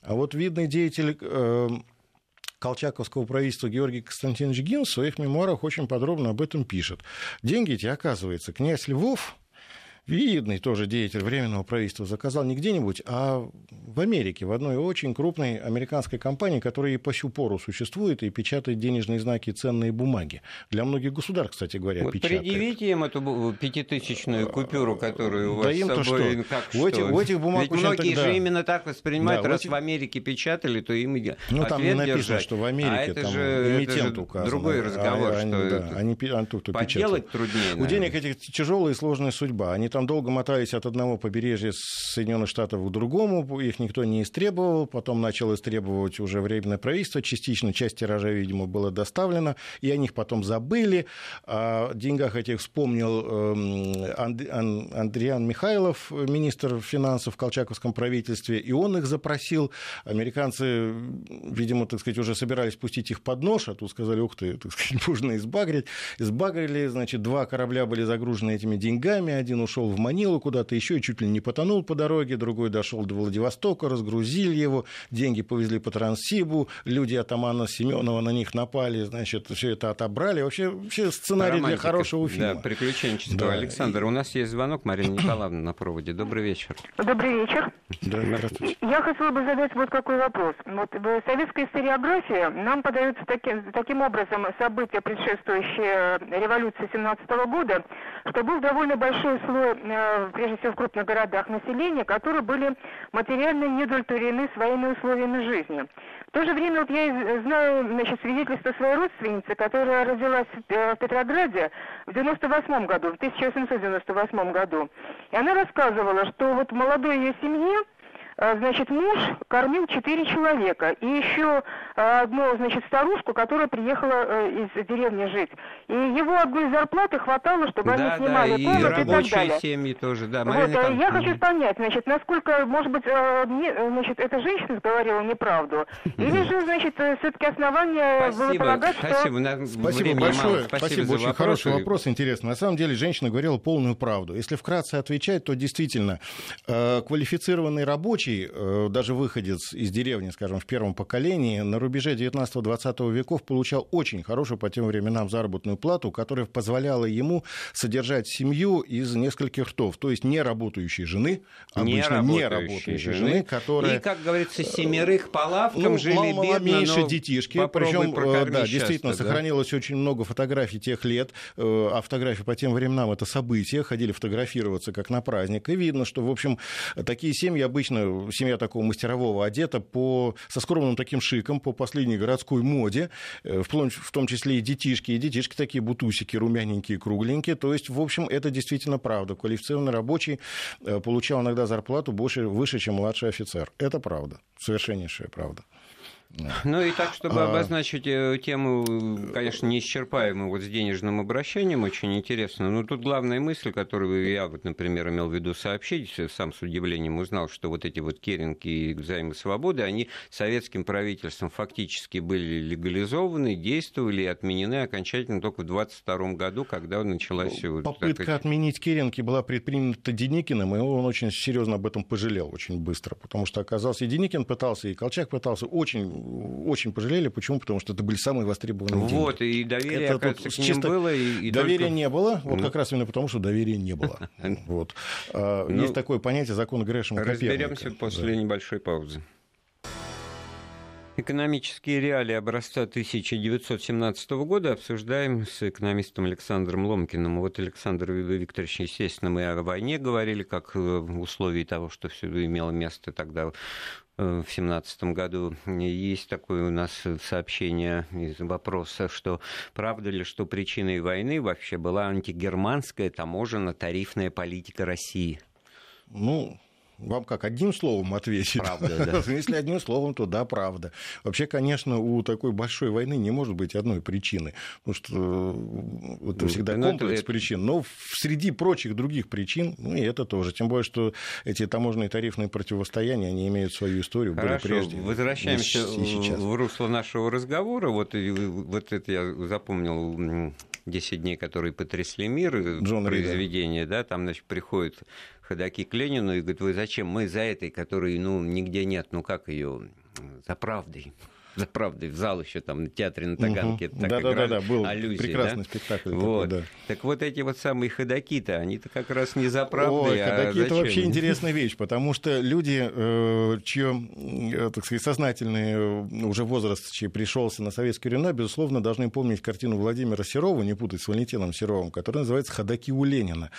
А вот видный деятель э, колчаковского правительства Георгий Константинович Гин в своих мемуарах очень подробно об этом пишет. Деньги эти, оказывается, князь Львов видный тоже деятель Временного правительства, заказал не где-нибудь, а в Америке, в одной очень крупной американской компании, которая и по сю пору существует и печатает денежные знаки и ценные бумаги. Для многих государств, кстати говоря, вот печатает. Предъявите им эту пятитысячную купюру, которую у вас да им с собой... Что? Как, у, этих, у этих бумаг Ведь многие тогда... же именно так воспринимают, да, раз этих... в Америке печатали, то им Ну, там не написано, держать. что в Америке а это там же, эмитент это же указан. другой разговор, а, что они, да, они, они, кто подделать труднее. У денег этих тяжелая и сложная судьба. Они там долго мотались от одного побережья Соединенных Штатов к другому, их никто не истребовал, потом начал истребовать уже временное правительство, частично часть тиража, видимо, было доставлено, и о них потом забыли. О деньгах этих вспомнил эм, Андриан Михайлов, министр финансов в Колчаковском правительстве, и он их запросил. Американцы, видимо, так сказать, уже собирались пустить их под нож, а тут сказали, ух ты, так сказать, можно избагрить. Избагрили, значит, два корабля были загружены этими деньгами, один ушел в Манилу куда-то, еще и чуть ли не потонул по дороге, другой дошел до Владивостока, разгрузили его, деньги повезли по Транссибу, люди атамана Семенова на них напали, значит, все это отобрали. Вообще, вообще сценарий Романтика, для хорошего фильма. Да, приключенческого. Да. Александр, у нас есть звонок, Марина Николаевна на проводе. Добрый вечер. Добрый вечер. Да, здравствуйте. Я хотела бы задать вот какой вопрос. Вот в советской историографии нам подаются таким, таким образом события, предшествующие революции 17 года, что был довольно большой слой, э, прежде всего в крупных городах населения, которые были материально недовлетворены своими условиями жизни. В то же время вот я знаю значит, свидетельство своей родственницы, которая родилась в Петрограде в 98 году, в 1898 году. И она рассказывала, что вот молодой ее семье э, значит, муж кормил четыре человека. И еще э, одну, значит, старушку, которая приехала из деревни жить. И его одной зарплаты хватало, чтобы да, они снимали да, комнаты и, и так далее. семьи тоже, да. Вот, там... Я хочу понять, значит, насколько, может быть, мне, значит, эта женщина говорила неправду, или же, значит, все-таки основания было полагать, что... Спасибо, Спасибо большое. Спасибо, Спасибо очень хороший вопрос, интересный. На самом деле, женщина говорила полную правду. Если вкратце отвечать, то действительно э, квалифицированный рабочий, э, даже выходец из деревни, скажем, в первом поколении, на рубеже 19-20 веков получал очень хорошую по тем временам заработную плату, которая позволяла ему содержать семью из нескольких ртов, то есть не работающей жены, обычно не работающей жены, жены, которая... И, как говорится, семерых по лавкам ну, жили мало, бедно, меньше детишки, причем, э, да, действительно, да? сохранилось очень много фотографий тех лет, а фотографии по тем временам это события, ходили фотографироваться как на праздник, и видно, что, в общем, такие семьи обычно, семья такого мастерового одета по, со скромным таким шиком, по последней городской моде, э, в том числе и детишки, и детишки такие бутусики, румяненькие, кругленькие, то есть, в общем, это действительно правда. Квалифицированный рабочий э, получал иногда зарплату больше, выше, чем младший офицер. Это правда, совершеннейшая правда. Ну и так, чтобы а. обозначить э, тему, конечно, неисчерпаемую вот с денежным обращением, очень интересно. Но тут главная мысль, которую я, вот, например, имел в виду сообщить, сам с удивлением узнал, что вот эти вот керинги и займы свободы, они советским правительством фактически были легализованы, действовали и отменены окончательно только в 22 году, когда началась... Ну, попытка так... отменить керинги была предпринята Деникиным, и он очень серьезно об этом пожалел очень быстро, потому что оказался и Деникин пытался, и Колчак пытался очень очень пожалели. Почему? Потому что это были самые востребованные деньги. Вот, и доверие, это к ним было. И, и доверия только... не было, вот ну. как раз именно потому, что доверия не было. Вот. А, ну, Есть такое понятие закона Грэшема Разберемся после небольшой паузы. Экономические реалии образца 1917 года обсуждаем с экономистом Александром Ломкиным. Вот, Александр Викторович, естественно, мы о войне говорили, как в условии того, что все имело место тогда Э, в семнадцатом году. Есть такое у нас сообщение из вопроса, что правда ли, что причиной войны вообще была антигерманская таможенно-тарифная политика России? Ну, вам как, одним словом ответить? Правда, да. Если одним словом, то да, правда. Вообще, конечно, у такой большой войны не может быть одной причины, потому что э, это ну, всегда ну, комплекс это... причин. Но среди прочих других причин, ну и это тоже. Тем более, что эти таможенные тарифные противостояния, они имеют свою историю, Хорошо, были прежде. Возвращаемся в русло нашего разговора. Вот, вот это я запомнил 10 дней, которые потрясли мир, Джон произведение, Рида. да, там, значит, приходит ходаки к Ленину и говорит, вы зачем? Мы за этой, которой, ну, нигде нет, ну, как ее, за правдой за правдой в зал еще там на театре на Таганке. Угу. Да, да, да, да, был аллюзия, прекрасный да? спектакль. Вот. Такой, да. Так вот эти вот самые ходаки-то, они-то как раз не за правдой, Ой, а ходаки это вообще интересная вещь, потому что люди, э, чье, э, так сказать, сознательный э, уже возраст, чей пришелся на советский рено, безусловно, должны помнить картину Владимира Серова, не путать с Валентином Серовым, которая называется «Ходаки у Ленина».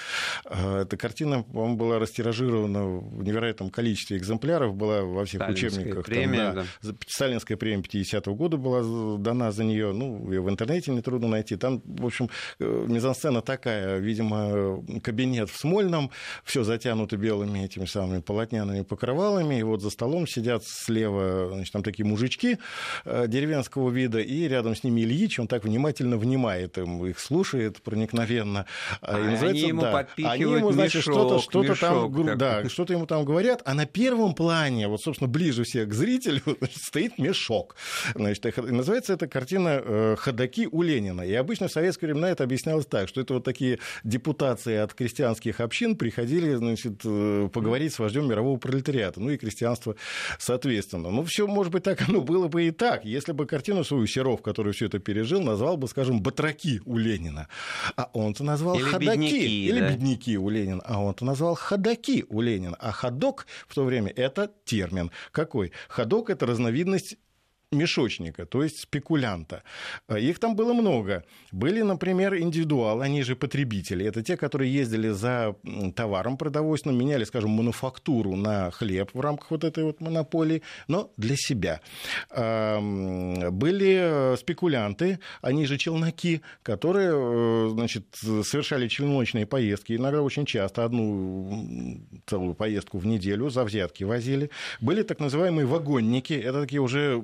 Эта картина, по-моему, была растиражирована в невероятном количестве экземпляров, была во всех Сталинская учебниках. Премия, там, да, да. Сталинская премия 50-го года была дана за нее, ну, ее в интернете нетрудно найти. Там, в общем, э, мизансцена такая, видимо, кабинет в Смольном, все затянуто белыми этими самыми полотняными покрывалами, и вот за столом сидят слева, значит, там такие мужички э, деревенского вида, и рядом с ними Ильич, он так внимательно внимает им, их слушает проникновенно. А, и они ему да, они ему, значит, что-то, что-то там, да, что-то ему там говорят, а на первом плане, вот, собственно, ближе всех к зрителю, стоит мешок. Значит, называется эта картина э, «Ходаки у Ленина». И обычно в советские времена это объяснялось так, что это вот такие депутации от крестьянских общин приходили значит, э, поговорить с вождем мирового пролетариата, ну и крестьянство соответственно. Ну, все, может быть, так оно было бы и так, если бы картину свою Серов, который все это пережил, назвал бы, скажем, «Батраки у Ленина». А он-то назвал или «Ходаки». Бедняки, или да? «Бедняки у Ленина». А он-то назвал «Ходаки у Ленина». А ходок в то время – это термин. Какой? Ходок – это разновидность мешочника, то есть спекулянта. Э, их там было много. Были, например, индивидуалы, они же потребители. Это те, которые ездили за товаром продовольственным, меняли, скажем, мануфактуру на хлеб в рамках вот этой вот монополии, но для себя. Эм, были спекулянты, они же челноки, которые э, значит, совершали челночные поездки, иногда очень часто, одну целую поездку в неделю за взятки возили. Были так называемые вагонники, это такие уже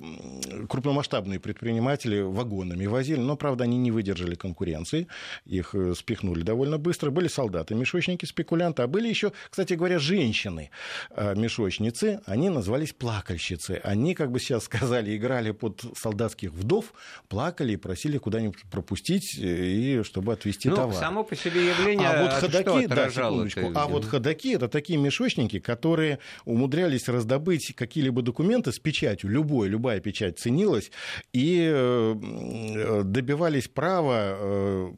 крупномасштабные предприниматели вагонами возили, но, правда, они не выдержали конкуренции, их э, спихнули довольно быстро. Были солдаты, мешочники, спекулянты, а были еще, кстати говоря, женщины, э, мешочницы, они назывались плакальщицы. Они, как бы сейчас сказали, играли под солдатских вдов, плакали и просили куда-нибудь пропустить, э, и чтобы отвезти ну, товар. само по себе явление а вот ходаки, да, секундочку, а вот ходаки это такие мешочники, которые умудрялись раздобыть какие-либо документы с печатью, любой, любая печать печать ценилась, и э, добивались права э,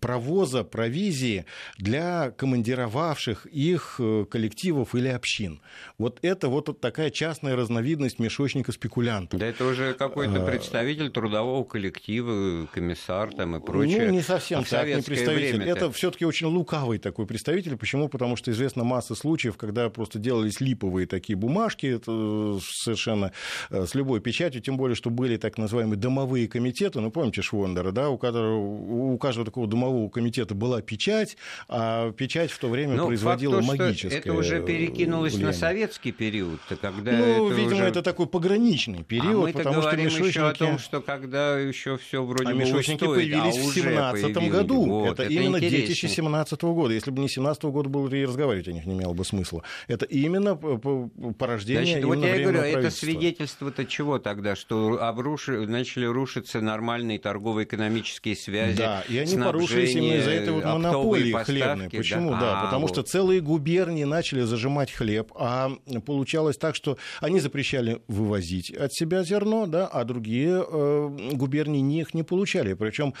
провоза, провизии для командировавших их э, коллективов или общин. Вот это вот такая частная разновидность мешочника спекулянтов. Да это уже какой-то представитель трудового коллектива, комиссар там и прочее. Ну, не совсем а так, не представитель. Это все-таки очень лукавый такой представитель. Почему? Потому что известна масса случаев, когда просто делались липовые такие бумажки, совершенно с любой печатью, тем более, что были так называемые домовые комитеты, ну, помните Швондера, да, у, которого, у каждого такого домового комитета была печать, а печать в то время ну, производила факт то, магическое Это уже перекинулось влияние. на советский период, когда Ну, это видимо, уже... это такой пограничный а период, а потому что мешочники... еще о том, что когда еще все вроде а бы мешочники устоит, появились а в 17 году. Вот, это, это именно детище 17 года. Если бы не 17 года было, и разговаривать о них не имело бы смысла. Это именно порождение Значит, вот я говорю, это свидетельство-то чего тогда, что обруши, начали рушиться нормальные торгово-экономические связи. Да, и они порушились именно из-за этой вот монополии хлебной. Почему? Да, да а, потому вот. что целые губернии начали зажимать хлеб, а получалось так, что они запрещали вывозить от себя зерно, да, а другие э, губернии их не получали. Причем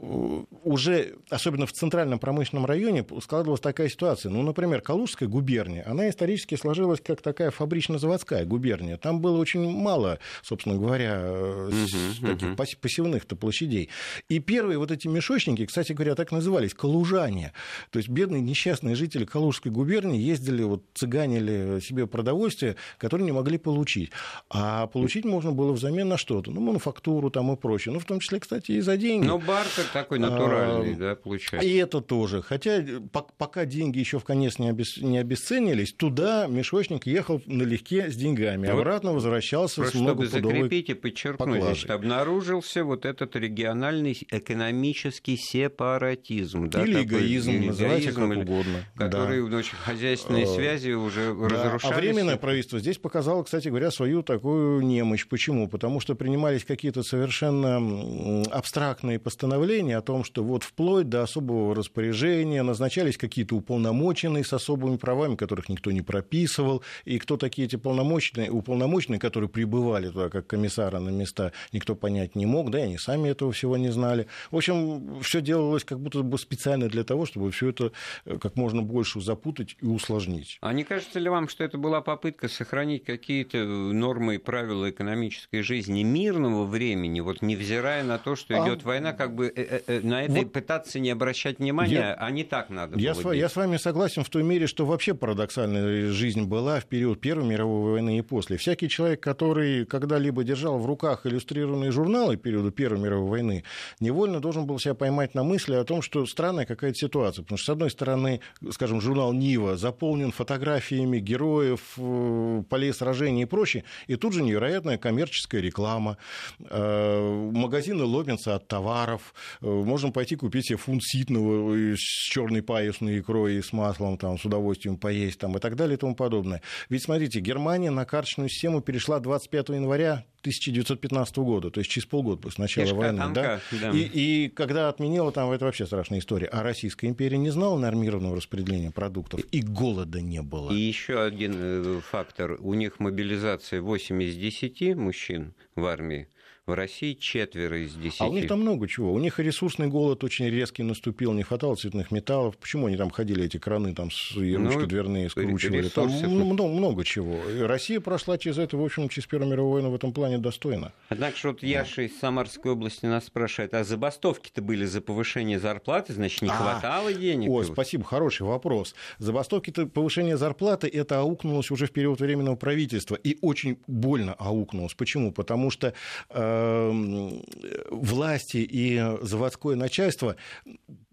уже, особенно в центральном промышленном районе, складывалась такая ситуация. Ну, например, Калужская губерния, она исторически сложилась как такая фабрично-заводская губерния. Там было очень мало, собственно говоря, uh-huh, таких uh-huh. пассивных-то площадей. И первые вот эти мешочники, кстати говоря, так назывались, калужане. То есть бедные несчастные жители Калужской губернии ездили, вот цыганили себе продовольствие, которое не могли получить. А получить можно было взамен на что-то. Ну, мануфактуру там и прочее. Ну, в том числе, кстати, и за деньги. Но бартер такой натуральный, да, получается. И это тоже. Хотя пока деньги еще в конец не, обес... не обесценились, туда мешочник ехал налегке с деньгами, вот обратно возвращался с Чтобы и подчеркнуть, значит, обнаружился вот этот региональный экономический сепаратизм. Да, Или такой, эгоизм, или называйте как угодно. Который, да. очень хозяйственные э, связи уже да. разрушались. А временное правительство здесь показало, кстати говоря, свою такую немощь. Почему? Потому что принимались какие-то совершенно абстрактные постановления, о том, что вот вплоть до особого распоряжения назначались какие-то уполномоченные с особыми правами, которых никто не прописывал, и кто такие эти полномоченные, уполномоченные, которые прибывали туда как комиссары на места, никто понять не мог, да, и они сами этого всего не знали. В общем, все делалось как будто бы специально для того, чтобы все это э, как можно больше запутать и усложнить. А не кажется ли вам, что это была попытка сохранить какие-то э, нормы и правила экономической жизни мирного времени, вот невзирая на то, что идет а... война, как бы э, Э, э, на это вот. пытаться не обращать внимания, я, а не так надо я было с, Я с вами согласен в той мере, что вообще парадоксальная жизнь была в период Первой мировой войны и после. Всякий человек, который когда-либо держал в руках иллюстрированные журналы периода Первой мировой войны, невольно должен был себя поймать на мысли о том, что странная какая-то ситуация. Потому что, с одной стороны, скажем, журнал «Нива» заполнен фотографиями героев, э, полей сражений и прочее, и тут же невероятная коммерческая реклама, магазины ломятся от товаров, Э, можем пойти купить себе фунт ситного с черной паюсной икрой и с маслом, там, с удовольствием поесть там, и так далее и тому подобное. Ведь, смотрите, Германия на карточную систему перешла 25 января 1915 года, то есть через полгода после начала Кишка войны. Танка, да? Да. И, и когда отменила, там это вообще страшная история. А Российская империя не знала нормированного распределения продуктов, и голода не было. И еще один э, фактор. У них мобилизация 8 из 10 мужчин в армии В России четверо из десяти. А у них там много чего. У них ресурсный голод очень резкий наступил, не хватало цветных металлов. Почему они там ходили, эти краны, там, и ручки ну, дверные скручивали? Там много, много чего. И Россия прошла через это, в общем, через Первую мировую войну в этом плане достойно. Однако, что вот Яша из Самарской области нас спрашивает, а забастовки-то были за повышение зарплаты, значит, не а, хватало денег? О, спасибо, хороший вопрос. Забастовки-то повышение зарплаты, это аукнулось уже в период временного правительства. И очень больно аукнулось. Почему? Потому что э, власти и заводское начальство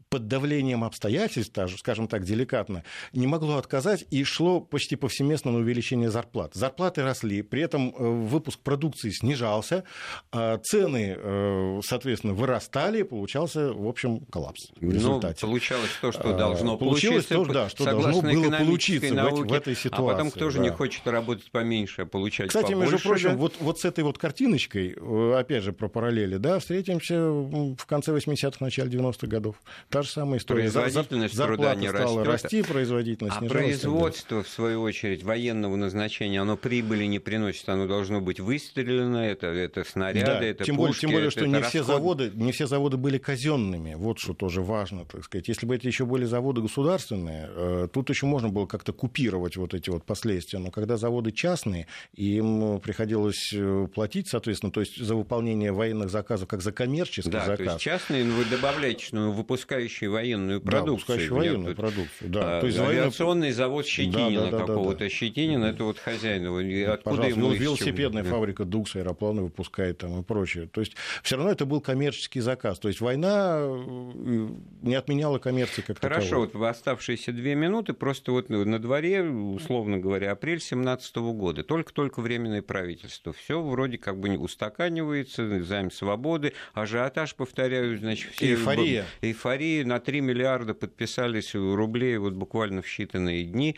под давлением обстоятельств, скажем так, деликатно, не могло отказать и шло почти повсеместно на увеличение зарплат. Зарплаты росли, при этом э, выпуск продукции снижался, а цены, э, соответственно, вырастали, получался, в общем, коллапс в ну, результате. Ну, получалось то, что а, должно получилось то, да, что должно было получиться науке, в, этой ситуации. А потом кто же да. не хочет работать поменьше, а получать Кстати, побольше? между прочим, да? вот, вот с этой вот картиночкой, э, опять же, про параллели, да, встретимся в конце 80-х, начале 90-х годов Та же самая история. Производительность труда не стала растет, расти, производительность А производство, в свою очередь, военного назначения, оно прибыли не приносит, оно должно быть выстрелено, это, это снаряды, да, это тем пушки, более, Тем более, это, что это не, все заводы, не все заводы были казенными, вот что тоже важно, так сказать. Если бы это еще были заводы государственные, э, тут еще можно было как-то купировать вот эти вот последствия, но когда заводы частные, им приходилось э, платить, соответственно, то есть за выполнение военных заказов, как за коммерческий да, заказ. То есть частные, ну, вы добавляете, что выпускающие выпускающий военную продукцию. Да, военную продукцию, да. А, То есть авиационный военную... завод Щетинина да, да, да, какого-то. Да, да. Щетинин это вот хозяин. Откуда Пожалуйста, ему ну, велосипедная чем... фабрика Дукс, аэропланы выпускает там и прочее. То есть все равно это был коммерческий заказ. То есть война э, не отменяла коммерции как Хорошо, таковой. вот в оставшиеся две минуты просто вот на дворе, условно говоря, апрель 2017 года. Только-только временное правительство. Все вроде как бы устаканивается, займ свободы, ажиотаж, повторяю, значит, все... Эйфория. Эйфория на 3 миллиарда подписались рублей вот буквально в считанные дни.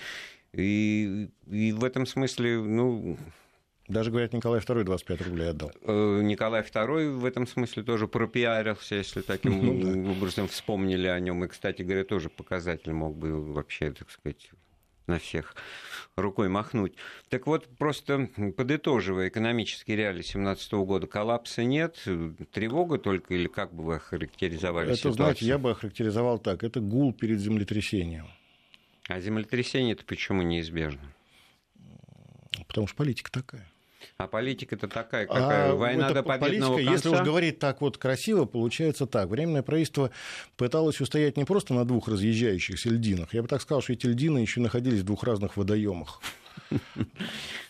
И, и в этом смысле, ну, даже, говорят, Николай II 25 рублей отдал. Э, Николай II в этом смысле тоже пропиарился, если таким ну, образом вспомнили о нем. И, кстати говоря, тоже показатель мог бы вообще, так сказать, на всех рукой махнуть. Так вот, просто подытоживая экономические реалии 2017 года, коллапса нет, тревога только, или как бы вы охарактеризовали это, ситуацию? знаете, я бы охарактеризовал так, это гул перед землетрясением. А землетрясение это почему неизбежно? Потому что политика такая. А политика-то такая, какая? А Война до победного политика, конца? Если уж говорить так вот красиво, получается так. Временное правительство пыталось устоять не просто на двух разъезжающихся льдинах. Я бы так сказал, что эти льдины еще находились в двух разных водоемах.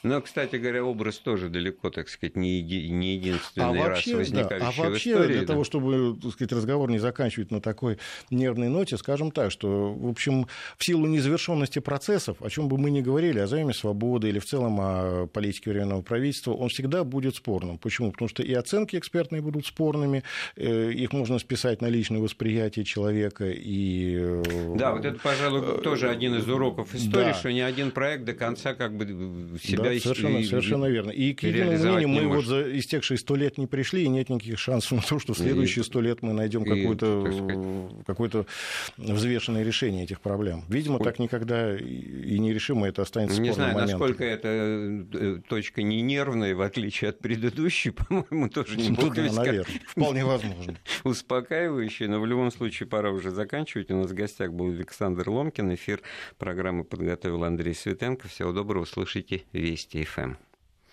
Но, кстати говоря, образ тоже далеко, так сказать, не, еди, не единственный а вообще, раз возникающий да, а вообще, в истории. для да. того, чтобы так сказать, разговор не заканчивать на такой нервной ноте, скажем так, что, в общем, в силу незавершенности процессов, о чем бы мы ни говорили, о займе свободы или в целом о политике временного правительства, он всегда будет спорным. Почему? Потому что и оценки экспертные будут спорными, э, их можно списать на личное восприятие человека. И... Э, да, вот это, пожалуй, тоже один из уроков истории, да. что ни один проект до конца как бы себя да, совершенно, и, совершенно верно. И к единому мнению мы вот за истекшие сто лет не пришли, и нет никаких шансов на то, что в следующие сто лет мы найдем какое-то, какое-то взвешенное решение этих проблем. Видимо, так никогда и не решим, и это останется Не знаю, моментом. насколько эта э, точка не нервная, в отличие от предыдущей, по-моему, тоже не ну, да, наверное. Вполне возможно. Успокаивающая, но в любом случае пора уже заканчивать. У нас в гостях был Александр Ломкин. Эфир программы подготовил Андрей Светенко. Всего доброго, слушайте Вести ФМ.